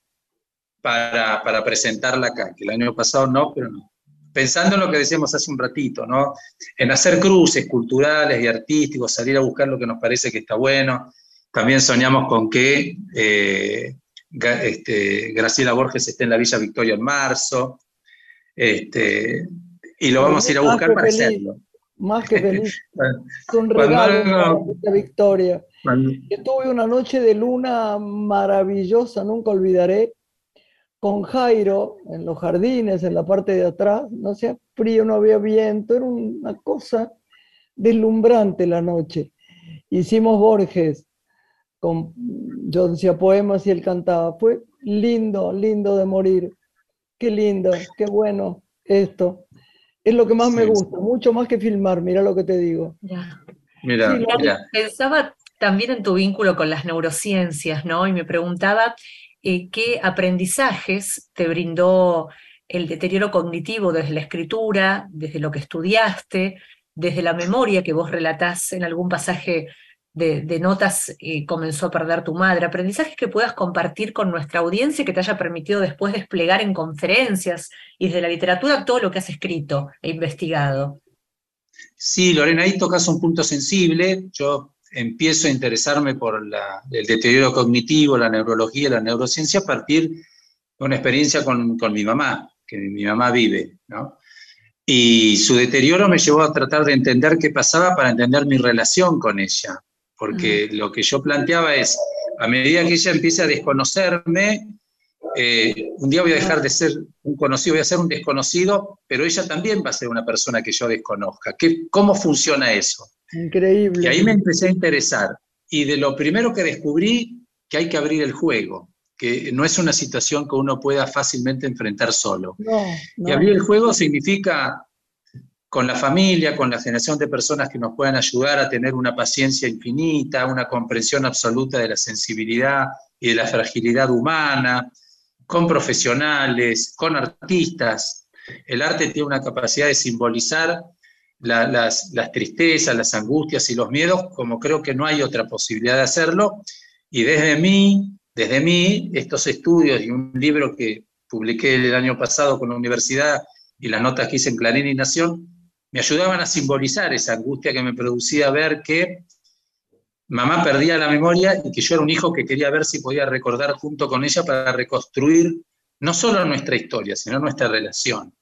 para, para presentarla acá, que el año pasado no, pero no. Pensando en lo que decíamos hace un ratito, ¿no? En hacer cruces culturales y artísticos, salir a buscar lo que nos parece que está bueno. También soñamos con que eh, este, Graciela Borges esté en la Villa Victoria en marzo. Este, y lo vamos a ir a buscar para feliz. hacerlo. Más que feliz. Es un regalo para la Victoria. Cuando- Yo tuve una noche de luna maravillosa, nunca olvidaré, con Jairo en los jardines, en la parte de atrás. No hacía frío, no había viento, era una cosa deslumbrante la noche. Hicimos Borges, con, yo decía poemas y él cantaba. Fue lindo, lindo de morir. Qué lindo, qué bueno esto. Es lo que más me Sí. gusta, mucho más que filmar, mira lo que te digo. Ya. Mira, Sí, mira. Pensaba también en tu vínculo con las neurociencias, ¿no? Y me preguntaba eh, qué aprendizajes te brindó el deterioro cognitivo desde la escritura, desde lo que estudiaste, desde la memoria que vos relatás en algún pasaje de, notas, eh, comenzó a perder tu madre. Aprendizajes que puedas compartir con nuestra audiencia que te haya permitido después desplegar en conferencias y desde la literatura todo lo que has escrito e investigado. Sí, Lorena, ahí tocas un punto sensible. Yo empiezo a interesarme por la- el deterioro cognitivo, la neurología, la neurociencia a partir de una experiencia con, con mi mamá, que mi mamá vive, ¿no? Y su deterioro me llevó a tratar de entender qué pasaba para entender mi relación con ella, porque lo que yo planteaba es, a medida que ella empieza a desconocerme, eh, un día voy a dejar de ser un conocido, voy a ser un desconocido, pero ella también va a ser una persona que yo desconozca. ¿Qué, ¿Cómo funciona eso? Increíble. Y ahí me empecé a interesar. Y de lo primero que descubrí, que hay que abrir el juego, que no es una situación que uno pueda fácilmente enfrentar solo. No, Y abrir el juego significa con la familia, con la generación de personas que nos puedan ayudar a tener una paciencia infinita, una comprensión absoluta de la sensibilidad y de la fragilidad humana, con profesionales, con artistas. El arte tiene una capacidad de simbolizar la- las, las tristezas, las angustias y los miedos, como creo que no hay otra posibilidad de hacerlo. Y desde mí, desde mí, estos estudios y un libro que publiqué el año pasado con la universidad y las notas que hice en Clarín y Nación, me ayudaban a simbolizar esa angustia que me producía ver que mamá perdía la memoria y que yo era un hijo que quería ver si podía recordar junto con ella para reconstruir no solo nuestra historia, sino nuestra relación.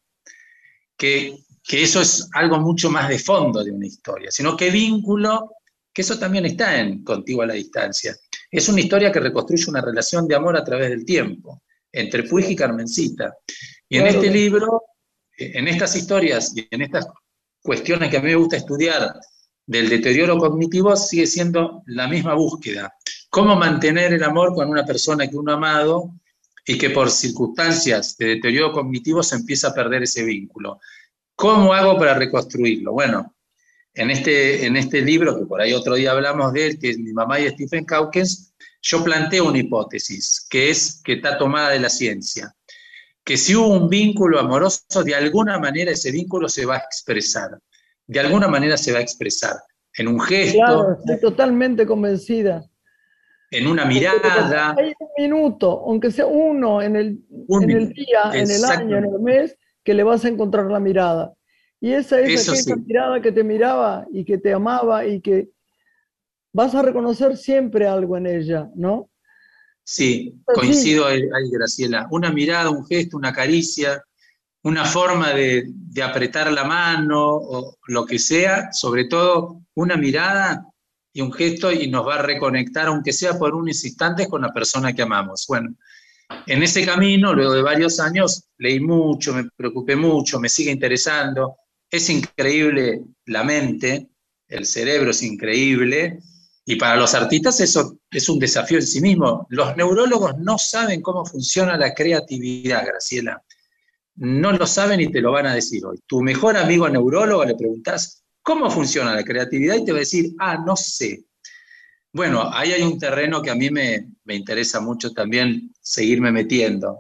Que, que eso es algo mucho más de fondo de una historia, sino que vínculo, que eso también está en Contigo a la Distancia. Es una historia que reconstruye una relación de amor a través del tiempo, entre Puig y Carmencita. Y en este libro, en estas historias y en estas cuestiones que a mí me gusta estudiar del deterioro cognitivo, sigue siendo la misma búsqueda. Cómo mantener el amor con una persona que uno ha amado y que por circunstancias de deterioro cognitivo se empieza a perder ese vínculo. ¿Cómo hago para reconstruirlo? Bueno, en este, en este libro, que por ahí otro día hablamos de él, que es Mi mamá y Stephen Hawkins, yo planteo una hipótesis, que es que está tomada de la ciencia, que si hubo un vínculo amoroso, de alguna manera ese vínculo se va a expresar, de alguna manera se va a expresar, en un gesto. Claro, estoy totalmente convencida. En una mirada. Hay un minuto, aunque sea uno en el, en el día, en el año, en el mes, que le vas a encontrar la mirada. Y esa es aquella mirada que te miraba y que te amaba y que vas a reconocer siempre algo en ella, ¿no? Sí, coincido ahí, Graciela. Una mirada, un gesto, una caricia, una forma de, apretar la mano o lo que sea, sobre todo una mirada y un gesto y nos va a reconectar, aunque sea por unos instantes, con la persona que amamos. Bueno, en ese camino, luego de varios años, leí mucho, me preocupé mucho, me sigue interesando. Es increíble la mente, el cerebro es increíble, y para los artistas eso es un desafío en sí mismo. Los neurólogos no saben cómo funciona la creatividad, Graciela. No lo saben y te lo van a decir hoy. Tu mejor amigo neurólogo le preguntas cómo funciona la creatividad y te va a decir, ah, no sé. Bueno, ahí hay un terreno que a mí me, me interesa mucho también seguirme metiendo.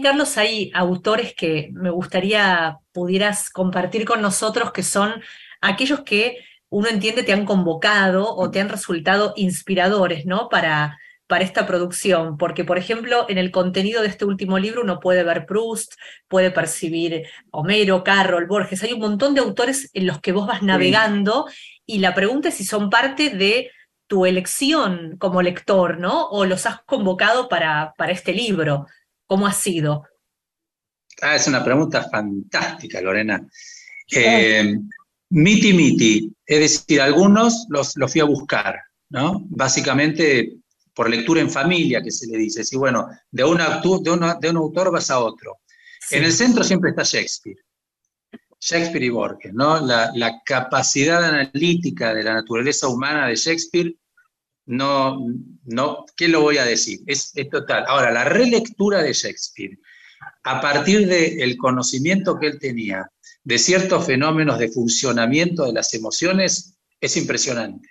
Carlos, hay autores que me gustaría pudieras compartir con nosotros que son aquellos que uno entiende te han convocado o te han resultado inspiradores, ¿no? Para, para esta producción, porque por ejemplo en el contenido de este último libro uno puede ver Proust, puede percibir Homero, Carroll, Borges, hay un montón de autores en los que vos vas navegando y la pregunta es si son parte de tu elección como lector, ¿no? O los has convocado para, para este libro. ¿Cómo ha sido? Ah, es una pregunta fantástica, Lorena. Eh, Miti miti, es decir, algunos los, fui a buscar, ¿no? Básicamente por lectura en familia, que se le dice. Si bueno, de, una, de, de un autor vas a otro. En el centro siempre está Shakespeare. Shakespeare y Borges, ¿no? La, capacidad analítica de la naturaleza humana de Shakespeare, no, no, ¿qué lo voy a decir? Es, total. Ahora, la relectura de Shakespeare, a partir del conocimiento que él tenía de ciertos fenómenos de funcionamiento de las emociones es impresionante.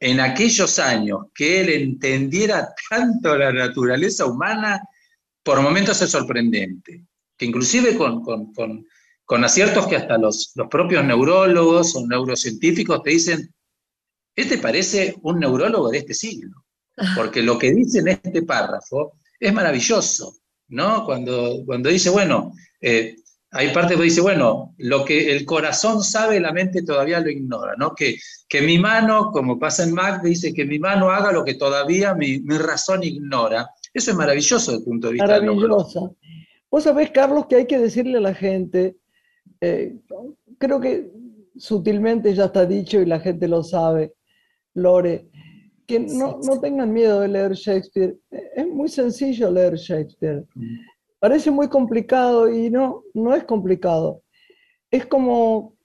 En aquellos años que él entendiera tanto la naturaleza humana, por momentos es sorprendente, que inclusive con, aciertos que hasta los, los propios neurólogos o neurocientíficos te dicen, este parece un neurólogo de este siglo, porque lo que dice en este párrafo es maravilloso, ¿no? Cuando, cuando dice, bueno, eh, hay partes que dice, bueno, lo que el corazón sabe, la mente todavía lo ignora, ¿no? Que, que mi mano, como pasa en Mac, dice que mi mano haga lo que todavía mi, razón ignora. Eso es maravilloso desde el punto de vista Maravilloso. Vos sabés, Carlos, que hay que decirle a la gente, eh, creo que sutilmente ya está dicho y la gente lo sabe, Lore, que no, no tengan miedo de leer Shakespeare. Es muy sencillo leer Shakespeare. Parece muy complicado y no, no es complicado. Es como,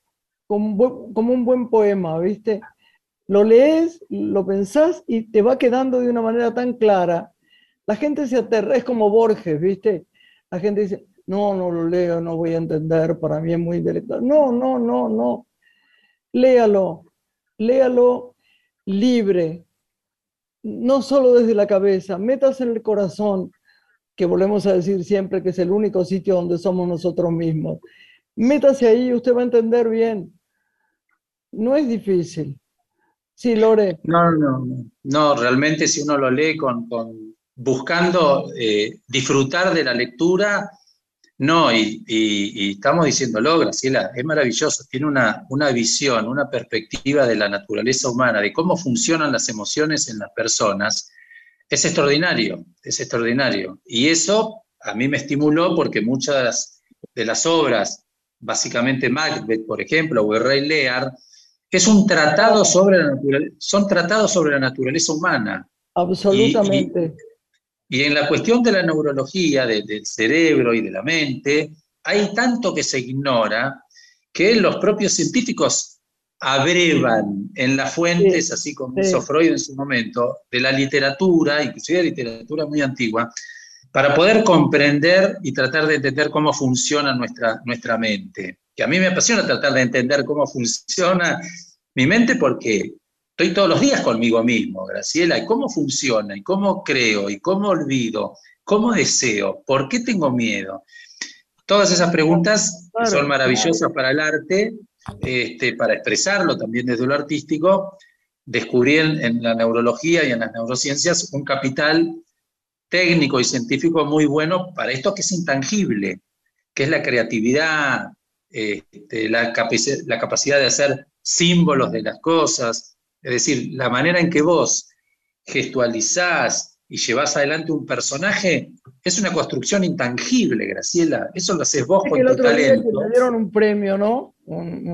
como, un buen poema, ¿viste? Lo lees, lo pensás y te va quedando de una manera tan clara. La gente se aterra, es como Borges, ¿viste? La gente dice, no, no lo leo, no voy a entender, para mí es muy intelectual. No, no, no, no. Léalo, léalo libre, no solo desde la cabeza, metas en el corazón, que volvemos a decir siempre que es el único sitio donde somos nosotros mismos. Métase ahí usted va a entender bien. No es difícil. Sí, Lore. No, no, no. No, realmente si uno lo lee con, buscando eh, disfrutar de la lectura, No, y, estamos diciéndolo, Graciela, es maravilloso, tiene una, visión, una perspectiva de la naturaleza humana, de cómo funcionan las emociones en las personas, es extraordinario, es extraordinario. Y eso a mí me estimuló porque muchas de las obras, básicamente Macbeth, por ejemplo, o El Rey Lear, es un tratado sobre la son tratados sobre la naturaleza humana. Absolutamente. En la cuestión de la neurología, del cerebro y de la mente, hay tanto que se ignora que los propios científicos abrevan en las fuentes, así como hizo Freud en su momento, de la literatura, inclusive de literatura muy antigua, para poder comprender y tratar de entender cómo funciona nuestra, nuestra mente. Que a mí me apasiona tratar de entender cómo funciona mi mente porque estoy todos los días conmigo mismo, Graciela, y cómo funciona, y cómo creo, y cómo olvido, cómo deseo, por qué tengo miedo. Todas esas preguntas son maravillosas para el arte, este, para expresarlo también desde lo artístico, descubrí en la neurología y en las neurociencias un capital técnico y científico muy bueno para esto que es intangible, que es la creatividad, este, la, la capacidad de hacer símbolos de las cosas, es decir, la manera en que vos gestualizás y llevas adelante un personaje es una construcción intangible, Graciela. Eso lo haces vos con tu talento. me dieron un premio, ¿no?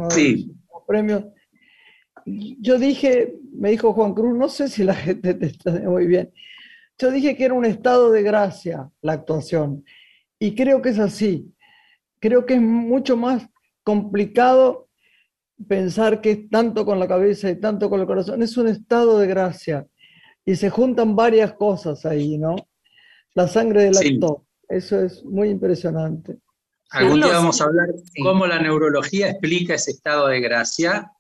sí. Un premio. Yo dije, me dijo Juan Cruz, no sé si la gente te está muy bien. Yo dije que era un estado de gracia la actuación. Y creo que es así. Creo que es mucho más complicado pensar que es tanto con la cabeza y tanto con el corazón. Es un estado de gracia. Y se juntan varias cosas ahí, ¿no? La sangre del actor. Eso es muy impresionante. Algún día vamos a hablar cómo la neurología explica ese estado de gracia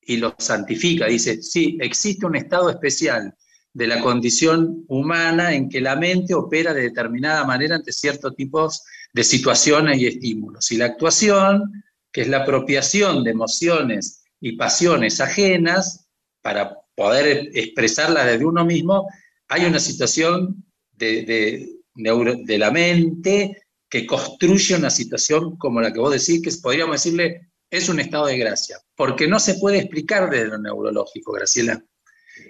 y lo santifica. Dice, sí, existe un estado especial de la condición humana en que la mente opera de determinada manera ante ciertos tipos de situaciones y estímulos. Y la actuación, es la apropiación de emociones y pasiones ajenas para poder expresarlas desde uno mismo, hay una situación de, de, la mente que construye una situación como la que vos decís, que podríamos decirle es un estado de gracia, porque no se puede explicar desde lo neurológico, Graciela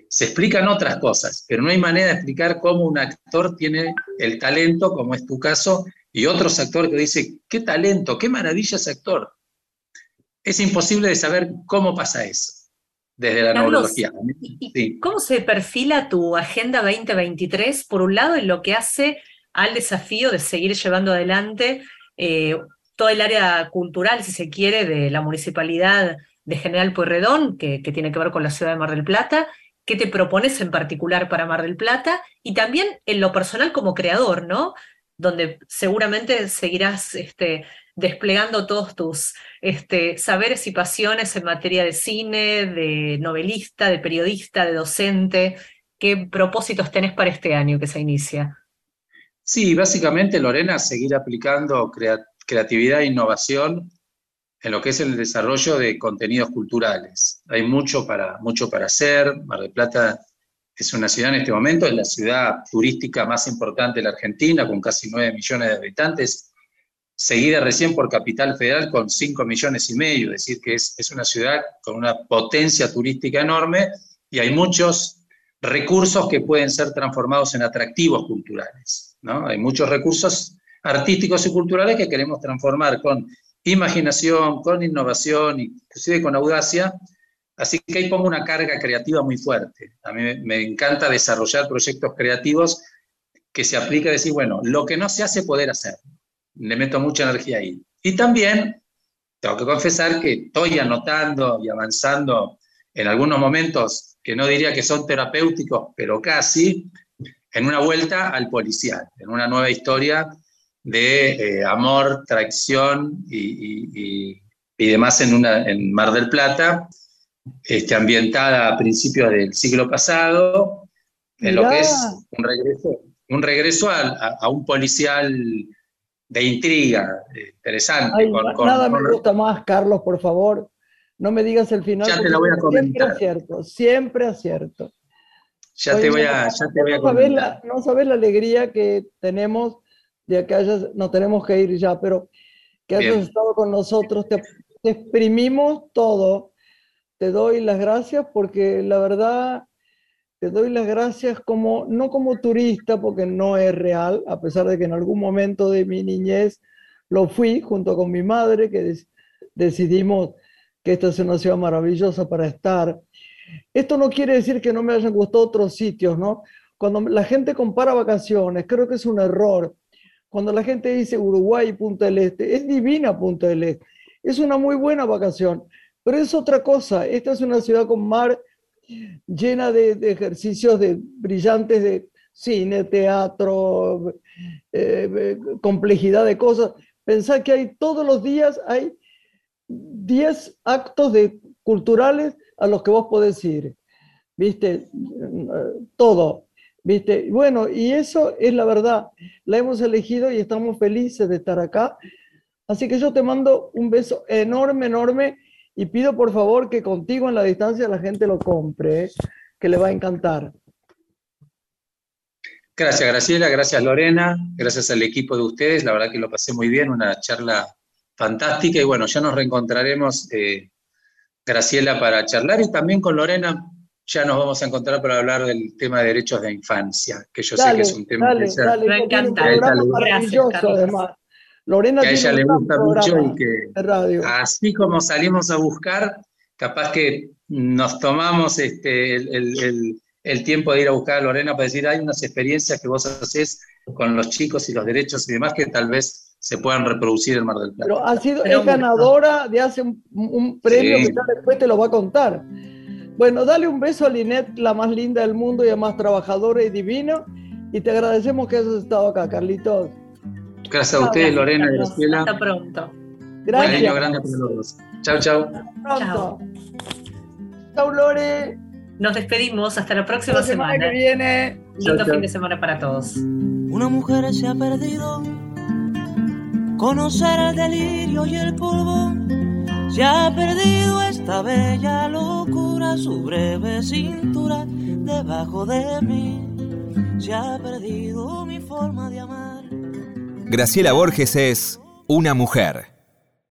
se explican otras cosas, pero no hay manera de explicar cómo un actor tiene el talento, como es tu caso, y otros actores que dicen, qué talento, qué maravilla ese actor. Es imposible de saber cómo pasa eso desde la neurología. ¿Cómo se perfila tu Agenda 2023, por un lado, en lo que hace al desafío de seguir llevando adelante eh, todo el área cultural, si se quiere, de la municipalidad de General Pueyrredón, que, que tiene que ver con la ciudad de Mar del Plata, qué te propones en particular para Mar del Plata y también en lo personal como creador, ¿no? Donde seguramente seguirás este, desplegando todos tus este, saberes y pasiones en materia de cine, de novelista, de periodista, de docente. ¿Qué propósitos tenés para este año que se inicia? Sí, básicamente, Lorena, seguir aplicando creatividad e innovación en lo que es el desarrollo de contenidos culturales. Hay mucho para, mucho para hacer. Mar del Plata es una ciudad en este momento, es la ciudad turística más importante de la Argentina, con casi 9 millones de habitantes, seguida recién por Capital Federal con 5 millones y medio, es decir, que es, es una ciudad con una potencia turística enorme y hay muchos recursos que pueden ser transformados en atractivos culturales. ¿no? Hay muchos recursos artísticos y culturales que queremos transformar con imaginación, con innovación, inclusive con audacia. Así que ahí pongo una carga creativa muy fuerte. A mí me encanta desarrollar proyectos creativos que se aplica a decir, bueno, lo que no se hace, poder hacer. Le meto mucha energía ahí. Y también tengo que confesar que estoy anotando y avanzando en algunos momentos que no diría que son terapéuticos, pero casi, en una vuelta al policial, en una nueva historia de eh, amor, traición y, demás en, una, en Mar del Plata, este, ambientada a principios del siglo pasado, en lo que es un regreso, un regreso a, un policial de intriga, eh, interesante. nada me gusta más, Carlos, por favor. No me digas el final. Ya te lo voy a comentar. Siempre acierto, siempre acierto. Ya te voy a, ya te voy a comentar. no sabes la alegría que tenemos de que hayas, no tenemos que ir ya, pero que hayas Bien. estado con nosotros, te, te exprimimos todo. Te doy las gracias porque la verdad, te doy las gracias como, no como turista, porque no es real, a pesar de que en algún momento de mi niñez lo fui junto con mi madre, que decidimos que esta es una ciudad maravillosa para estar. Esto no quiere decir que no me hayan gustado otros sitios, ¿no? Cuando la gente compara vacaciones, creo que es un error. Cuando la gente dice Uruguay Punta del Este, es divina Punta del Este. Es una muy buena vacación, pero es otra cosa. Esta es una ciudad con mar llena de, ejercicios de, brillantes de cine, teatro, eh, eh, complejidad de cosas. Pensá que hay todos los días, hay 10 actos de, culturales a los que vos podés ir. ¿Viste? Todo. ¿Viste? Bueno, y eso es la verdad. La hemos elegido y estamos felices de estar acá. Así que yo te mando un beso enorme, enorme y pido por favor que contigo en la distancia la gente lo compre, ¿eh? que le va a encantar. Gracias, Graciela, gracias, Lorena, gracias al equipo de ustedes, la verdad que lo pasé muy bien, una charla fantástica y bueno, ya nos reencontraremos, eh, Graciela, para charlar y también con Lorena ya nos vamos a encontrar para hablar del tema de derechos de infancia, que yo sé que es un tema dale, que, dale. Me un encanta. programa Gracias, maravilloso, además. Lorena que a ella le gusta mucho y que radio. así como salimos a buscar, capaz que nos tomamos este, el, el- el- el tiempo de ir a buscar a Lorena para decir, hay unas experiencias que vos haces con los chicos y los derechos y demás que tal vez se puedan reproducir en Mar del Plata. Pero ha sido, Pero es ganadora de hace un, un premio Sí. que ya después te lo va a contar. Bueno, dale un beso a Linet, la más linda del mundo y además trabajadora y divina. Y te agradecemos que hayas estado acá, Carlitos. Gracias a ustedes, Lorena y. Graciela. Hasta pronto. Gracias. grande para los dos. Chau, chau. Pronto. Chau, Lore. Nos despedimos hasta la Hasta próxima la semana semana. que viene. Lindo fin de semana para todos. Una mujer se ha perdido. Conocer el delirio y el polvo. Se ha perdido esta bella locura, su breve cintura debajo de mí. Se ha perdido mi forma de amar. Graciela Borges es una mujer.